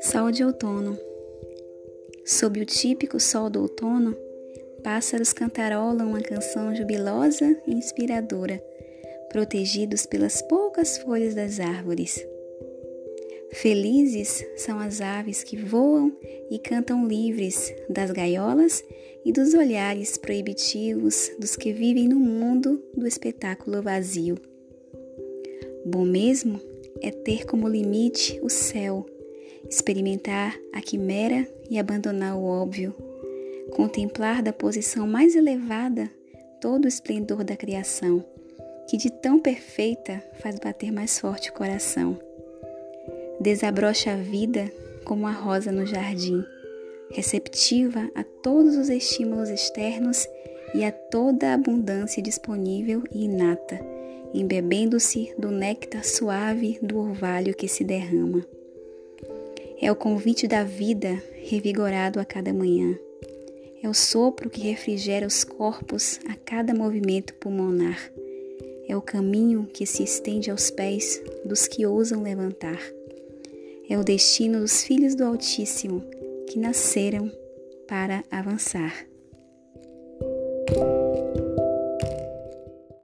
Sol de outono. Sob o típico sol do outono, pássaros cantarolam uma canção jubilosa e inspiradora, protegidos pelas poucas folhas das árvores. Felizes são as aves que voam e cantam livres das gaiolas e dos olhares proibitivos dos que vivem no mundo do espetáculo vazio. Bom mesmo é ter como limite o céu experimentar a quimera e abandonar o óbvio, contemplar da posição mais elevada todo o esplendor da criação, que de tão perfeita faz bater mais forte o coração. Desabrocha a vida como a rosa no jardim, receptiva a todos os estímulos externos e a toda a abundância disponível e inata, embebendo-se do néctar suave do orvalho que se derrama. É o convite da vida revigorado a cada manhã. É o sopro que refrigera os corpos a cada movimento pulmonar. É o caminho que se estende aos pés dos que ousam levantar. É o destino dos filhos do Altíssimo que nasceram para avançar.